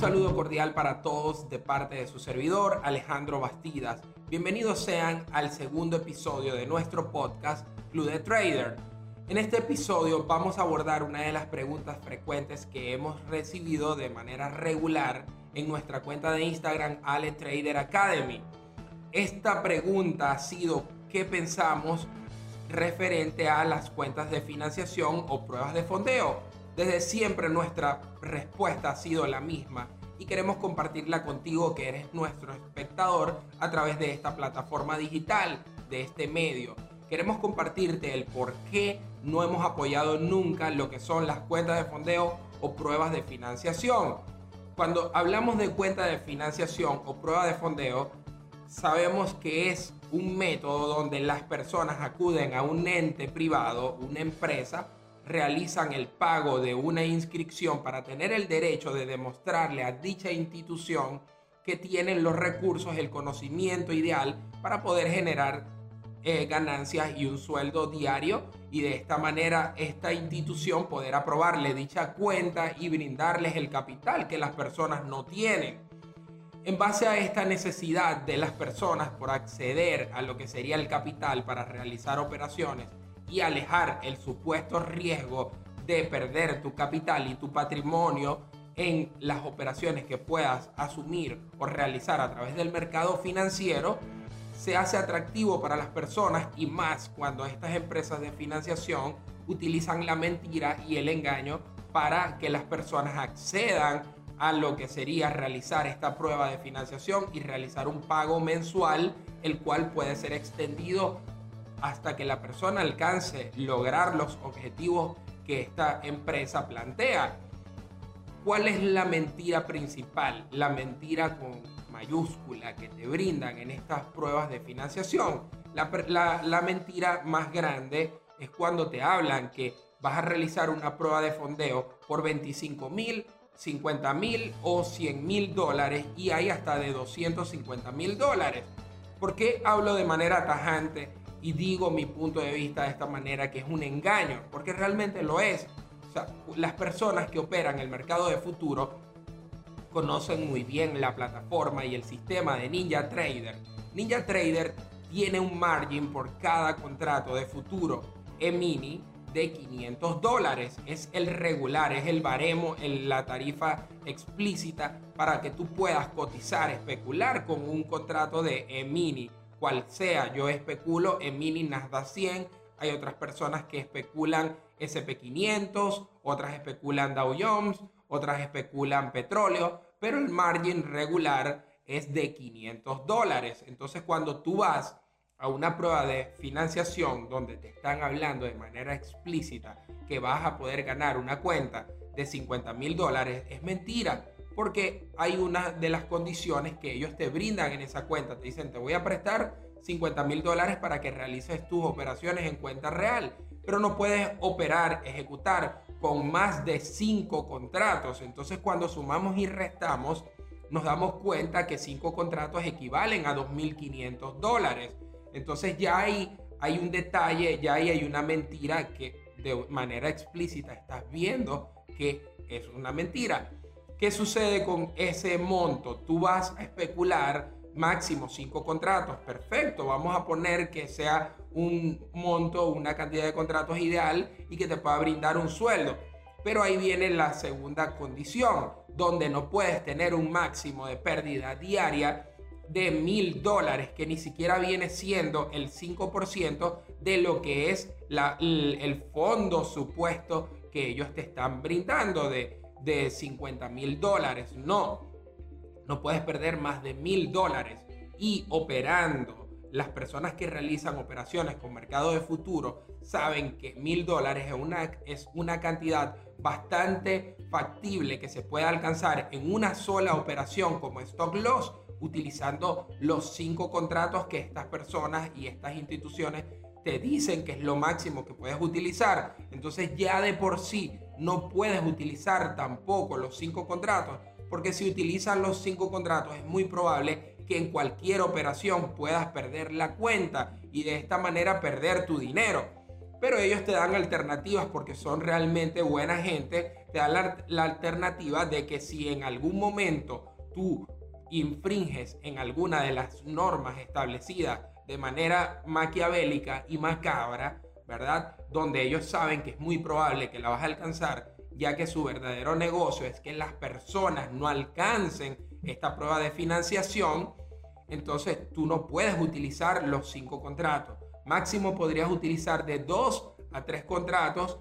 saludo cordial para todos de parte de su servidor Alejandro Bastidas. Bienvenidos sean al segundo episodio de nuestro podcast Club de Trader. En este episodio vamos a abordar una de las preguntas frecuentes que hemos recibido de manera regular en nuestra cuenta de Instagram Ale Trader Academy. Esta pregunta ha sido ¿qué pensamos referente a las cuentas de financiación o pruebas de fondeo? Desde siempre nuestra respuesta ha sido la misma y queremos compartirla contigo que eres nuestro espectador a través de esta plataforma digital, de este medio. Queremos compartirte el por qué no hemos apoyado nunca lo que son las cuentas de fondeo o pruebas de financiación. Cuando hablamos de cuenta de financiación o prueba de fondeo, sabemos que es un método donde las personas acuden a un ente privado, una empresa, realizan el pago de una inscripción para tener el derecho de demostrarle a dicha institución que tienen los recursos, el conocimiento ideal para poder generar eh, ganancias y un sueldo diario y de esta manera esta institución poder aprobarle dicha cuenta y brindarles el capital que las personas no tienen. En base a esta necesidad de las personas por acceder a lo que sería el capital para realizar operaciones y alejar el supuesto riesgo de perder tu capital y tu patrimonio en las operaciones que puedas asumir o realizar a través del mercado financiero, se hace atractivo para las personas y más cuando estas empresas de financiación utilizan la mentira y el engaño para que las personas accedan a lo que sería realizar esta prueba de financiación y realizar un pago mensual, el cual puede ser extendido hasta que la persona alcance lograr los objetivos que esta empresa plantea. ¿Cuál es la mentira principal? La mentira con mayúscula que te brindan en estas pruebas de financiación. La, mentira más grande es cuando te hablan que vas a realizar una prueba de fondeo por 25 mil, 50 mil o 100 mil dólares y hay hasta de 250 mil dólares. ¿Por qué hablo de manera tajante y digo mi punto de vista de esta manera que es un engaño, porque realmente lo es. O sea, las personas que operan el mercado de futuro conocen muy bien la plataforma y el sistema de Ninja Trader. Ninja Trader tiene un margin por cada contrato de futuro E-mini de 500 dólares. Es el regular, es el baremo, la tarifa explícita para que tú puedas cotizar, especular con un contrato de E-mini cual sea. Yo especulo en mini Nasdaq 100, hay otras personas que especulan SP500, otras especulan Dow Jones, otras especulan petróleo, pero el margin regular es de 500 dólares. Entonces cuando tú vas a una prueba de financiación donde te están hablando de manera explícita que vas a poder ganar una cuenta de 50 mil dólares, es mentira porque hay una de las condiciones que ellos te brindan en esa cuenta. Te dicen, te voy a prestar 50 mil dólares para que realices tus operaciones en cuenta real, pero no puedes operar, ejecutar con más de 5 contratos. Entonces cuando sumamos y restamos, nos damos cuenta que 5 contratos equivalen a 2.500 dólares. Entonces ya hay, hay un detalle, ya ahí hay una mentira que de manera explícita estás viendo que es una mentira. ¿Qué sucede con ese monto? Tú vas a especular máximo cinco contratos. Perfecto, vamos a poner que sea un monto, una cantidad de contratos ideal y que te pueda brindar un sueldo. Pero ahí viene la segunda condición, donde no puedes tener un máximo de pérdida diaria de mil dólares, que ni siquiera viene siendo el 5% de lo que es el fondo supuesto que ellos te están brindando de de 50 mil dólares. No, no puedes perder más de mil dólares. Y operando, las personas que realizan operaciones con mercado de futuro saben que mil dólares es una, es una cantidad bastante factible que se puede alcanzar en una sola operación como stock loss utilizando los cinco contratos que estas personas y estas instituciones te dicen que es lo máximo que puedes utilizar. Entonces ya de por sí no puedes utilizar tampoco los cinco contratos, porque si utilizas los cinco contratos es muy probable que en cualquier operación puedas perder la cuenta y de esta manera perder tu dinero. Pero ellos te dan alternativas porque son realmente buena gente te da la, alternativa de que si en algún momento tú infringes en alguna de las normas establecidas de manera maquiavélica y macabra, ¿verdad? Donde ellos saben que es muy probable que la vas a alcanzar, ya que su verdadero negocio es que las personas no alcancen esta prueba de financiación, entonces tú no puedes utilizar los cinco contratos. Máximo podrías utilizar de dos a tres contratos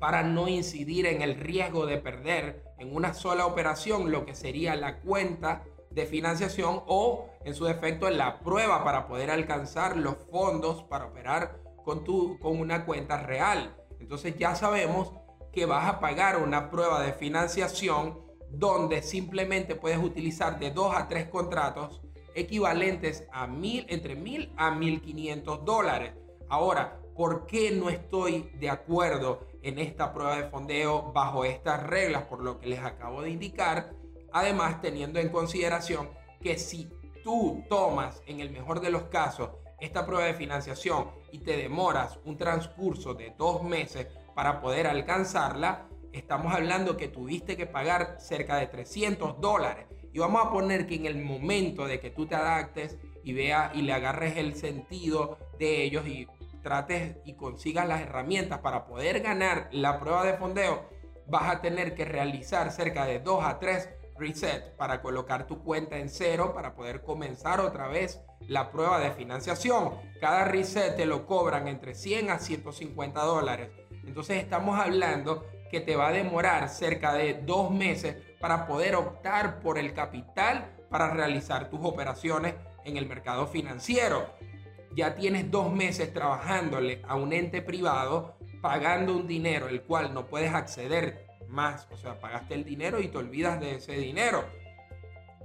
para no incidir en el riesgo de perder en una sola operación lo que sería la cuenta de financiación o en su defecto en la prueba para poder alcanzar los fondos para operar con, tu, con una cuenta real. Entonces ya sabemos que vas a pagar una prueba de financiación donde simplemente puedes utilizar de dos a tres contratos equivalentes a mil, entre mil a mil quinientos dólares. Ahora, ¿por qué no estoy de acuerdo en esta prueba de fondeo bajo estas reglas por lo que les acabo de indicar? Además, teniendo en consideración que si tú tomas, en el mejor de los casos, esta prueba de financiación y te demoras un transcurso de dos meses para poder alcanzarla, estamos hablando que tuviste que pagar cerca de 300 dólares. Y vamos a poner que en el momento de que tú te adaptes y vea y le agarres el sentido de ellos y trates y consigas las herramientas para poder ganar la prueba de fondeo, vas a tener que realizar cerca de 2 a 3 reset para colocar tu cuenta en cero para poder comenzar otra vez la prueba de financiación. Cada reset te lo cobran entre 100 a 150 dólares. Entonces estamos hablando que te va a demorar cerca de dos meses para poder optar por el capital para realizar tus operaciones en el mercado financiero. Ya tienes dos meses trabajándole a un ente privado, pagando un dinero el cual no puedes acceder más. O sea, pagaste el dinero y te olvidas de ese dinero.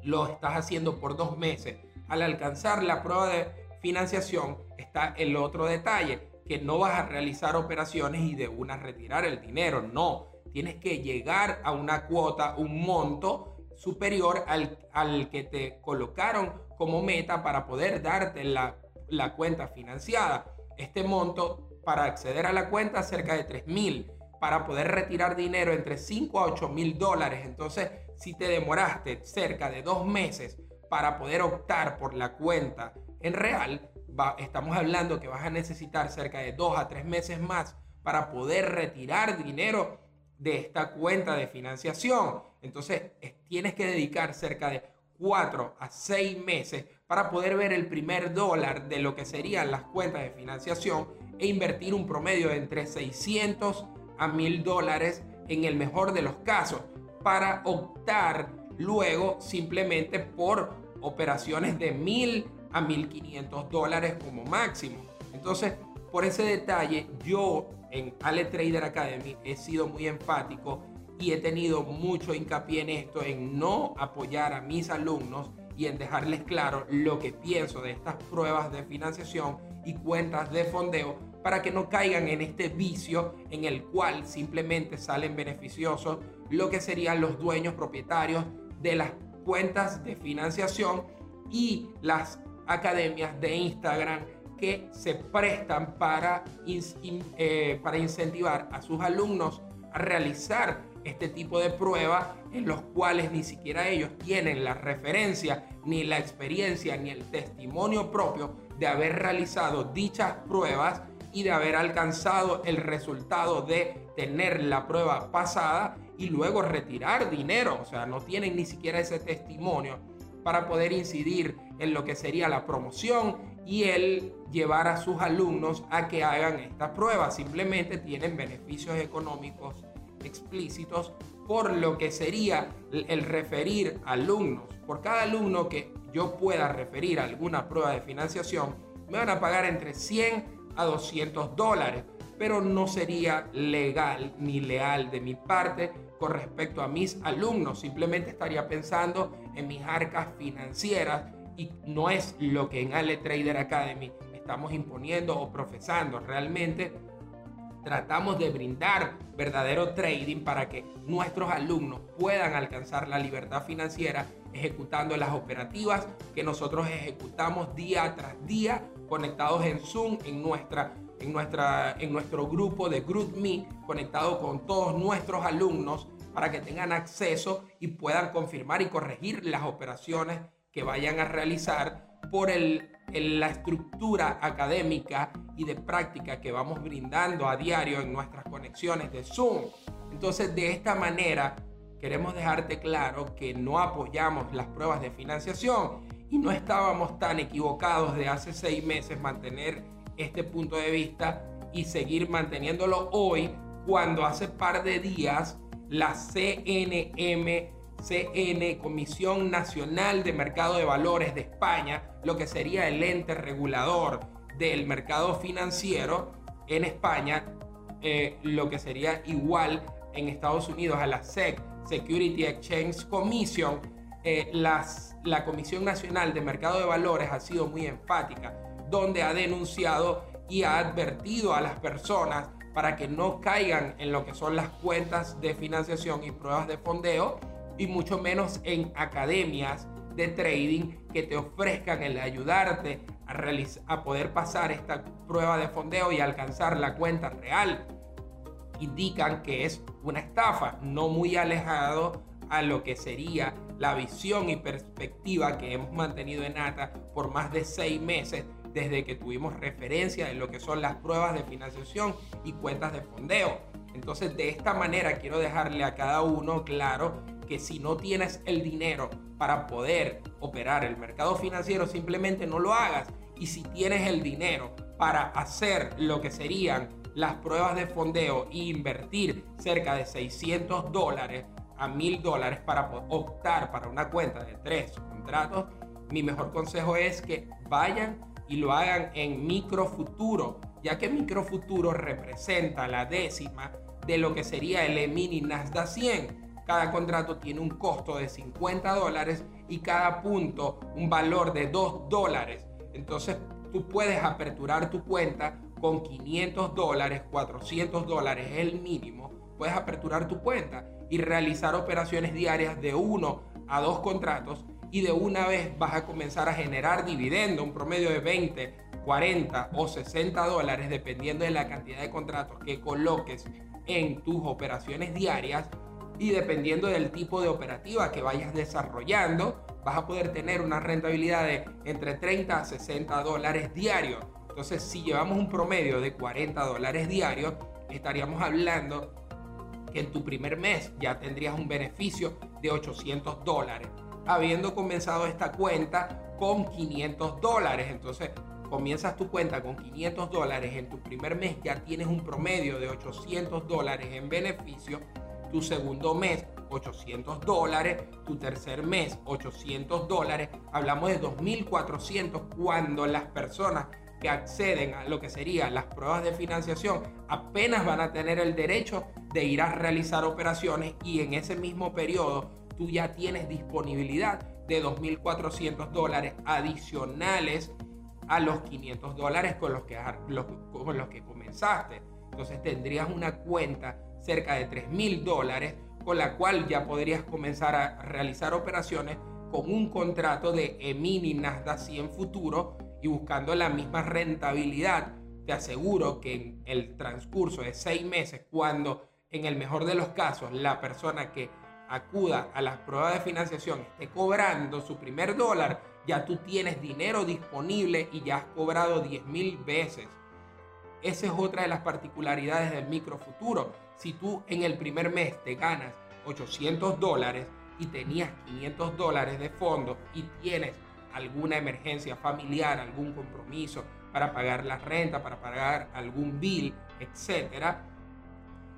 Lo estás haciendo por dos meses. Al alcanzar la prueba de financiación está el otro detalle que no vas a realizar operaciones y de una retirar el dinero. No, tienes que llegar a una cuota, un monto superior al, al que te colocaron como meta para poder darte la, la cuenta financiada. Este monto para acceder a la cuenta cerca de 3 mil. Para poder retirar dinero entre 5 a 8 mil dólares. Entonces, si te demoraste cerca de dos meses para poder optar por la cuenta en real, estamos hablando que vas a necesitar cerca de dos a tres meses más para poder retirar dinero de esta cuenta de financiación. Entonces tienes que dedicar cerca de cuatro a seis meses para poder ver el primer dólar de lo que serían las cuentas de financiación e invertir un promedio de entre 600 a 1000 dólares en el mejor de los casos para optar luego simplemente por operaciones de 1000 a 1.500 dólares como máximo. Entonces, por ese detalle, yo en Ale Trader Academy he sido muy enfático y he tenido mucho hincapié en esto, en no apoyar a mis alumnos y en dejarles claro lo que pienso de estas pruebas de financiación y cuentas de fondeo para que no caigan en este vicio en el cual simplemente salen beneficiosos lo que serían los dueños propietarios de las cuentas de financiación y las academias de Instagram que se prestan para, eh, para incentivar a sus alumnos a realizar este tipo de pruebas en los cuales ni siquiera ellos tienen la referencia, ni la experiencia, ni el testimonio propio de haber realizado dichas pruebas y de haber alcanzado el resultado de tener la prueba pasada y luego retirar dinero. O sea, no tienen ni siquiera ese testimonio para poder incidir en lo que sería la promoción y el llevar a sus alumnos a que hagan esta prueba. Simplemente tienen beneficios económicos explícitos por lo que sería el referir alumnos. Por cada alumno que yo pueda referir a alguna prueba de financiación, me van a pagar entre 100 a 200 dólares, pero no sería legal ni leal de mi parte con respecto a mis alumnos. Simplemente estaría pensando en mis arcas financieras y no es lo que en Ale Trader Academy estamos imponiendo o profesando. Realmente tratamos de brindar verdadero trading para que nuestros alumnos puedan alcanzar la libertad financiera ejecutando las operativas que nosotros ejecutamos día tras día conectados en Zoom en nuestra en, nuestra, en nuestro grupo de GroupMe conectado con todos nuestros alumnos para que tengan acceso y puedan confirmar y corregir las operaciones que vayan a realizar por el, la estructura académica y de práctica que vamos brindando a diario en nuestras conexiones de Zoom. Entonces, de esta manera, queremos dejarte claro que no apoyamos las pruebas de financiación y no estábamos tan equivocados de hace seis meses mantener este punto de vista y seguir manteniéndolo hoy cuando hace par de días la CNM CN, Comisión Nacional de Mercado de Valores de España, lo que sería el ente regulador del mercado financiero en España, eh, lo que sería igual en Estados Unidos a la SEC, Security Exchange Commission, eh, las, la Comisión Nacional de Mercado de Valores ha sido muy enfática, donde ha denunciado y ha advertido a las personas para que no caigan en lo que son las cuentas de financiación y pruebas de fondeo y mucho menos en academias de trading que te ofrezcan el ayudarte a, a poder pasar esta prueba de fondeo y alcanzar la cuenta real. Indican que es una estafa, no muy alejado a lo que sería la visión y perspectiva que hemos mantenido en ATA por más de seis meses desde que tuvimos referencia de lo que son las pruebas de financiación y cuentas de fondeo. Entonces de esta manera quiero dejarle a cada uno claro que si no tienes el dinero para poder operar el mercado financiero, simplemente no lo hagas. Y si tienes el dinero para hacer lo que serían las pruebas de fondeo e invertir cerca de 600 dólares a 1000 dólares para optar para una cuenta de tres contratos, mi mejor consejo es que vayan y lo hagan en microfuturo, ya que microfuturo representa la décima de lo que sería el mini Nasdaq 100 cada contrato tiene un costo de 50 dólares y cada punto un valor de 2 dólares. Entonces tú puedes aperturar tu cuenta con 500 dólares, 400 dólares es el mínimo. Puedes aperturar tu cuenta y realizar operaciones diarias de uno a dos contratos y de una vez vas a comenzar a generar dividendo, un promedio de 20, 40 o 60 dólares dependiendo de la cantidad de contratos que coloques en tus operaciones diarias y dependiendo del tipo de operativa que vayas desarrollando, vas a poder tener una rentabilidad de entre 30 a 60 dólares diarios. Entonces, si llevamos un promedio de 40 dólares diarios, estaríamos hablando que en tu primer mes ya tendrías un beneficio de 800 dólares, habiendo comenzado esta cuenta con 500 dólares. Entonces, comienzas tu cuenta con 500 dólares, en tu primer mes ya tienes un promedio de 800 dólares en beneficio. Tu segundo mes 800 dólares, tu tercer mes 800 dólares, hablamos de 2.400 cuando las personas que acceden a lo que serían las pruebas de financiación apenas van a tener el derecho de ir a realizar operaciones y en ese mismo periodo tú ya tienes disponibilidad de 2.400 dólares adicionales a los 500 dólares con los que, con los que comenzaste. Entonces tendrías una cuenta cerca de 3 mil dólares, con la cual ya podrías comenzar a realizar operaciones con un contrato de EMINI Nasdaq 100 futuro y buscando la misma rentabilidad. Te aseguro que en el transcurso de seis meses, cuando en el mejor de los casos la persona que acuda a las pruebas de financiación esté cobrando su primer dólar, ya tú tienes dinero disponible y ya has cobrado 10 mil veces. Esa es otra de las particularidades del microfuturo si tú en el primer mes te ganas 800 dólares y tenías 500 dólares de fondo y tienes alguna emergencia familiar, algún compromiso para pagar la renta, para pagar algún bill, etcétera,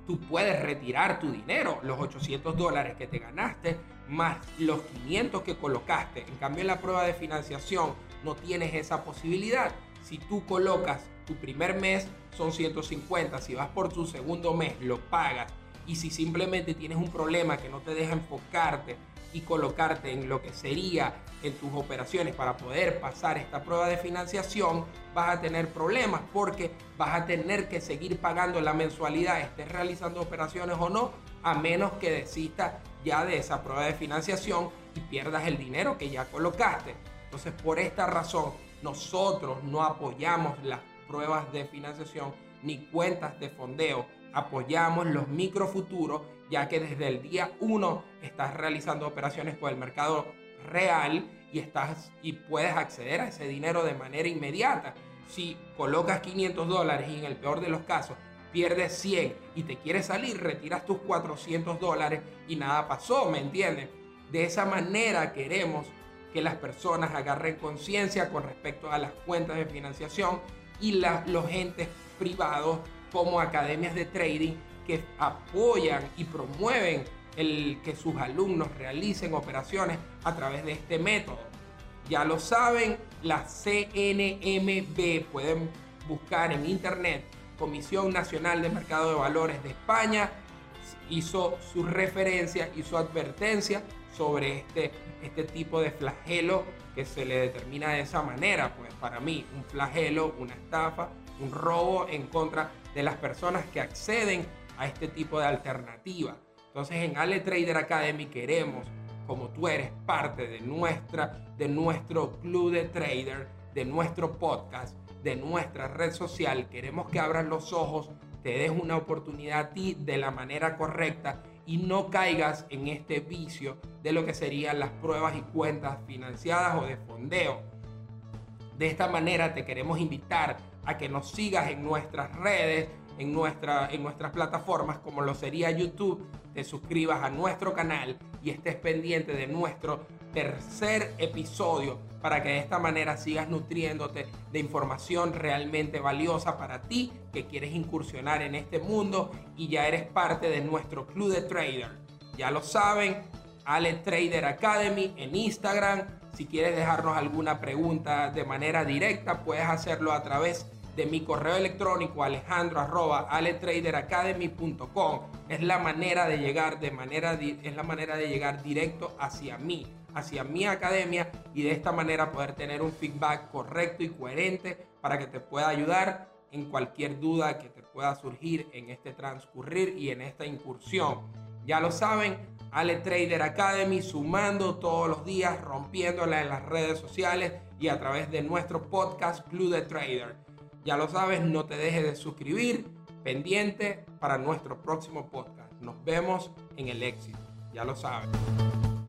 tú puedes retirar tu dinero, los 800 dólares que te ganaste, más los 500 que colocaste. En cambio, en la prueba de financiación no tienes esa posibilidad. Si tú colocas tu primer mes son 150, si vas por tu segundo mes lo pagas y si simplemente tienes un problema que no te deja enfocarte y colocarte en lo que sería en tus operaciones para poder pasar esta prueba de financiación, vas a tener problemas porque vas a tener que seguir pagando la mensualidad, estés realizando operaciones o no, a menos que desistas ya de esa prueba de financiación y pierdas el dinero que ya colocaste. Entonces, por esta razón, nosotros no apoyamos las pruebas de financiación ni cuentas de fondeo. Apoyamos los microfuturos ya que desde el día 1 estás realizando operaciones con el mercado real y, estás, y puedes acceder a ese dinero de manera inmediata. Si colocas 500 dólares y en el peor de los casos pierdes 100 y te quieres salir, retiras tus 400 dólares y nada pasó, ¿me entiendes? De esa manera queremos que las personas agarren conciencia con respecto a las cuentas de financiación y los entes privados como academias de trading que apoyan y promueven el que sus alumnos realicen operaciones a través de este método. Ya lo saben, la CNMB pueden buscar en internet Comisión Nacional de Mercado de Valores de España hizo su referencia su advertencia sobre este, este tipo de flagelo que se le determina de esa manera. Pues para mí, un flagelo, una estafa, un robo en contra de las personas que acceden a este tipo de alternativa. Entonces en Ale Trader Academy queremos, como tú eres parte de, nuestra, de nuestro club de trader, de nuestro podcast, de nuestra red social, queremos que abras los ojos, te des una oportunidad a ti de la manera correcta y no caigas en este vicio de lo que serían las pruebas y cuentas financiadas o de fondeo. De esta manera te queremos invitar a que nos sigas en nuestras redes, en, nuestra, en nuestras plataformas como lo sería YouTube, te suscribas a nuestro canal y estés pendiente de nuestro tercer episodio para que de esta manera sigas nutriéndote de información realmente valiosa para ti que quieres incursionar en este mundo y ya eres parte de nuestro club de trader. Ya lo saben, Ale Trader Academy en Instagram. Si quieres dejarnos alguna pregunta de manera directa, puedes hacerlo a través de mi correo electrónico alejandro aletraderacademy.com es la manera de llegar de manera es la manera de llegar directo hacia mí hacia mi academia y de esta manera poder tener un feedback correcto y coherente para que te pueda ayudar en cualquier duda que te pueda surgir en este transcurrir y en esta incursión. Ya lo saben, Ale Trader Academy sumando todos los días, rompiéndola en las redes sociales y a través de nuestro podcast Club de Trader. Ya lo sabes, no te dejes de suscribir, pendiente para nuestro próximo podcast. Nos vemos en el éxito, ya lo sabes.